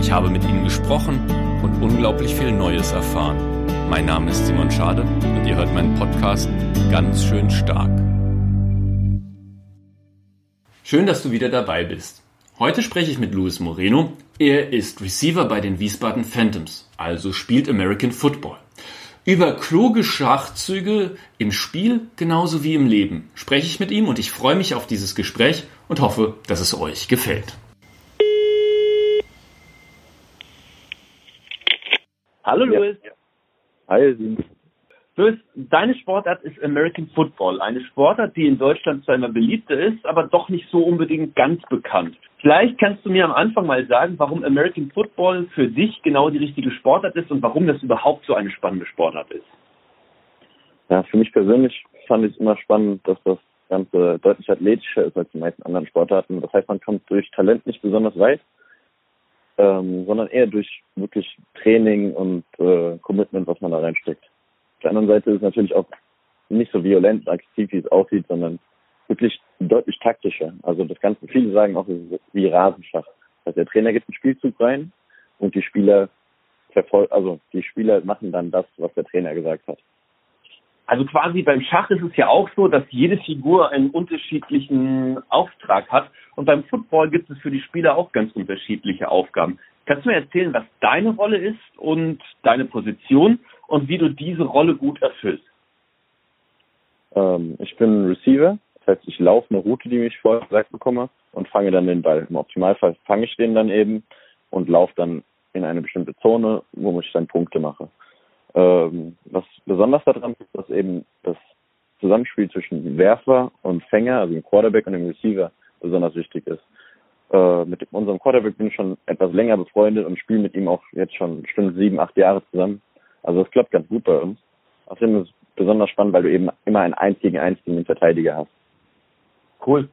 Ich habe mit ihnen gesprochen und unglaublich viel Neues erfahren. Mein Name ist Simon Schade und ihr hört meinen Podcast ganz schön stark. Schön, dass du wieder dabei bist. Heute spreche ich mit Luis Moreno. Er ist Receiver bei den Wiesbaden Phantoms, also spielt American Football. Über kluge Schachzüge im Spiel genauso wie im Leben spreche ich mit ihm und ich freue mich auf dieses Gespräch und hoffe, dass es euch gefällt. Hallo Louis. Ja. Hi Sim. Louis, deine Sportart ist American Football. Eine Sportart, die in Deutschland zwar immer beliebter ist, aber doch nicht so unbedingt ganz bekannt. Vielleicht kannst du mir am Anfang mal sagen, warum American Football für dich genau die richtige Sportart ist und warum das überhaupt so eine spannende Sportart ist. Ja, für mich persönlich fand ich es immer spannend, dass das Ganze deutlich athletischer ist als die meisten anderen Sportarten. Das heißt, man kommt durch Talent nicht besonders weit, ähm, sondern eher durch wirklich Training und äh, Commitment, was man da reinsteckt. Auf der anderen Seite ist es natürlich auch nicht so violent und aggressiv, wie es aussieht, sondern wirklich deutlich taktischer. Also das Ganze, viele sagen auch, es ist wie Rasenschach. Also der Trainer gibt einen Spielzug rein und die Spieler verfolgen, also die Spieler machen dann das, was der Trainer gesagt hat. Also quasi beim Schach ist es ja auch so, dass jede Figur einen unterschiedlichen Auftrag hat. Und beim Football gibt es für die Spieler auch ganz unterschiedliche Aufgaben. Kannst du mir erzählen, was deine Rolle ist und deine Position und wie du diese Rolle gut erfüllst? Ähm, ich bin Receiver das heißt, ich laufe eine Route, die ich vorher gesagt bekomme und fange dann den Ball. Im Optimalfall fange ich den dann eben und laufe dann in eine bestimmte Zone, wo ich dann Punkte mache. Ähm, was besonders daran ist, dass eben das Zusammenspiel zwischen Werfer und Fänger, also dem Quarterback und dem Receiver, besonders wichtig ist. Äh, mit unserem Quarterback bin ich schon etwas länger befreundet und spiele mit ihm auch jetzt schon bestimmt sieben, acht Jahre zusammen. Also es klappt ganz gut bei uns. Außerdem ist es besonders spannend, weil du eben immer einen gegen den Verteidiger hast. Cool.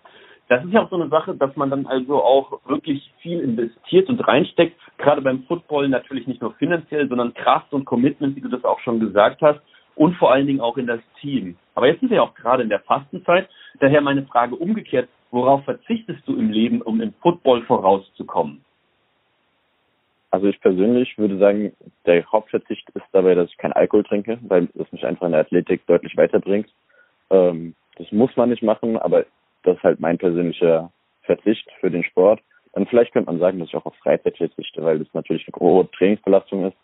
Das ist ja auch so eine Sache, dass man dann also auch wirklich viel investiert und reinsteckt. Gerade beim Football natürlich nicht nur finanziell, sondern Kraft und Commitment, wie du das auch schon gesagt hast. Und vor allen Dingen auch in das Team. Aber jetzt sind wir ja auch gerade in der Fastenzeit. Daher meine Frage umgekehrt. Worauf verzichtest du im Leben, um im Football vorauszukommen? Also ich persönlich würde sagen, der Hauptverzicht ist dabei, dass ich keinen Alkohol trinke, weil es mich einfach in der Athletik deutlich weiterbringt. Ähm, das muss man nicht machen, aber das ist halt mein persönlicher Verzicht für den Sport. Und vielleicht könnte man sagen, dass ich auch auf Freizeit verzichte, weil das natürlich eine hohe Trainingsbelastung ist.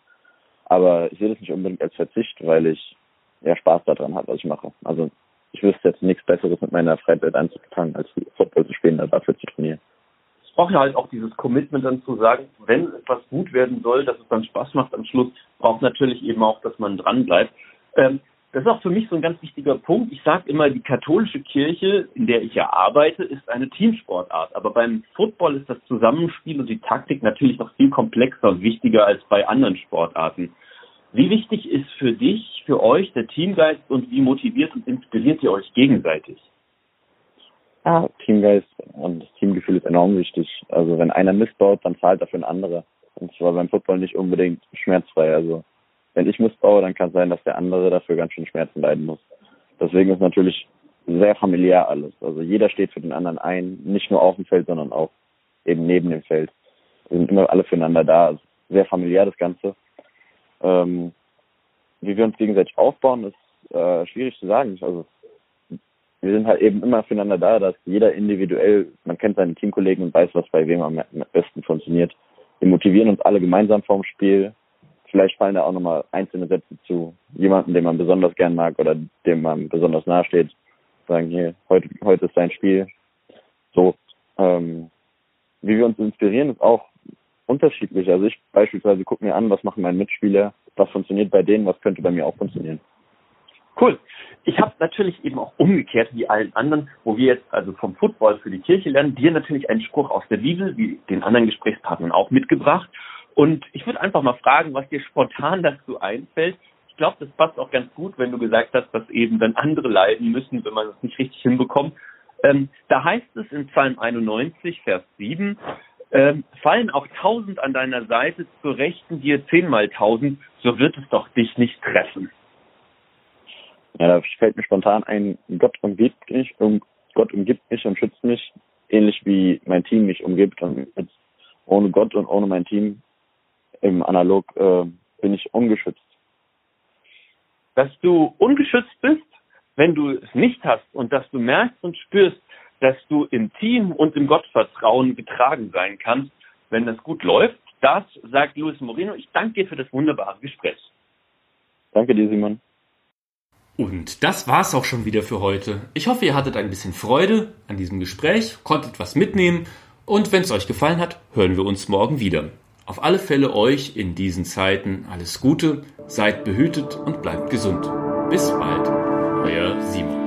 Aber ich sehe das nicht unbedingt als Verzicht, weil ich ja Spaß daran habe, was ich mache. Also ich wüsste jetzt nichts Besseres mit meiner Freizeit anzufangen, als Football zu spielen, oder dafür zu trainieren. Es braucht ja halt auch dieses Commitment dann zu sagen, wenn etwas gut werden soll, dass es dann Spaß macht am Schluss, braucht natürlich eben auch, dass man dran bleibt. Ähm, das ist auch für mich so ein ganz wichtiger Punkt. Ich sage immer, die katholische Kirche, in der ich ja arbeite, ist eine Teamsportart. Aber beim Football ist das Zusammenspiel und die Taktik natürlich noch viel komplexer und wichtiger als bei anderen Sportarten. Wie wichtig ist für dich, für euch der Teamgeist und wie motiviert und inspiriert ihr euch gegenseitig? Ja, Teamgeist und das Teamgefühl ist enorm wichtig. Also wenn einer missbaut, dann zahlt dafür ein anderer. Und zwar beim Football nicht unbedingt schmerzfrei. Also wenn ich missbaue, dann kann es sein, dass der andere dafür ganz schön Schmerzen leiden muss. Deswegen ist natürlich sehr familiär alles. Also jeder steht für den anderen ein, nicht nur auf dem Feld, sondern auch eben neben dem Feld. Wir sind immer alle füreinander da. Also sehr familiär das Ganze. Ähm, wie wir uns gegenseitig aufbauen, ist äh, schwierig zu sagen. Also wir sind halt eben immer füreinander da, dass jeder individuell, man kennt seine Teamkollegen und weiß, was bei wem am besten funktioniert. Wir motivieren uns alle gemeinsam vorm Spiel, vielleicht fallen da auch nochmal einzelne Sätze zu jemanden, den man besonders gern mag oder dem man besonders nahe steht. Sagen hier, heute, heute ist dein Spiel. So, ähm, wie wir uns inspirieren, ist auch unterschiedlich. Also ich beispielsweise gucke mir an, was machen meine Mitspieler, was funktioniert bei denen, was könnte bei mir auch funktionieren. Cool. Ich habe natürlich eben auch umgekehrt wie allen anderen, wo wir jetzt also vom Football für die Kirche lernen, dir natürlich einen Spruch aus der Bibel, wie den anderen Gesprächspartnern auch mitgebracht. Und ich würde einfach mal fragen, was dir spontan dazu einfällt. Ich glaube, das passt auch ganz gut, wenn du gesagt hast, dass eben dann andere leiden müssen, wenn man es nicht richtig hinbekommt. Ähm, da heißt es in Psalm 91, Vers 7, ähm, fallen auch tausend an deiner Seite zur Rechten dir zehnmal tausend, so wird es doch dich nicht treffen. Ja, da fällt mir spontan ein, Gott umgibt mich, um, Gott umgibt mich und schützt mich, ähnlich wie mein Team mich umgibt. Und ohne Gott und ohne mein Team im Analog äh, bin ich ungeschützt. Dass du ungeschützt bist, wenn du es nicht hast und dass du merkst und spürst, dass du im Team und im Gottvertrauen getragen sein kannst, wenn das gut läuft, das sagt Luis Moreno. Ich danke dir für das wunderbare Gespräch. Danke dir, Simon. Und das war's auch schon wieder für heute. Ich hoffe, ihr hattet ein bisschen Freude an diesem Gespräch, konntet was mitnehmen und wenn es euch gefallen hat, hören wir uns morgen wieder. Auf alle Fälle euch in diesen Zeiten alles Gute, seid behütet und bleibt gesund. Bis bald, euer Simon.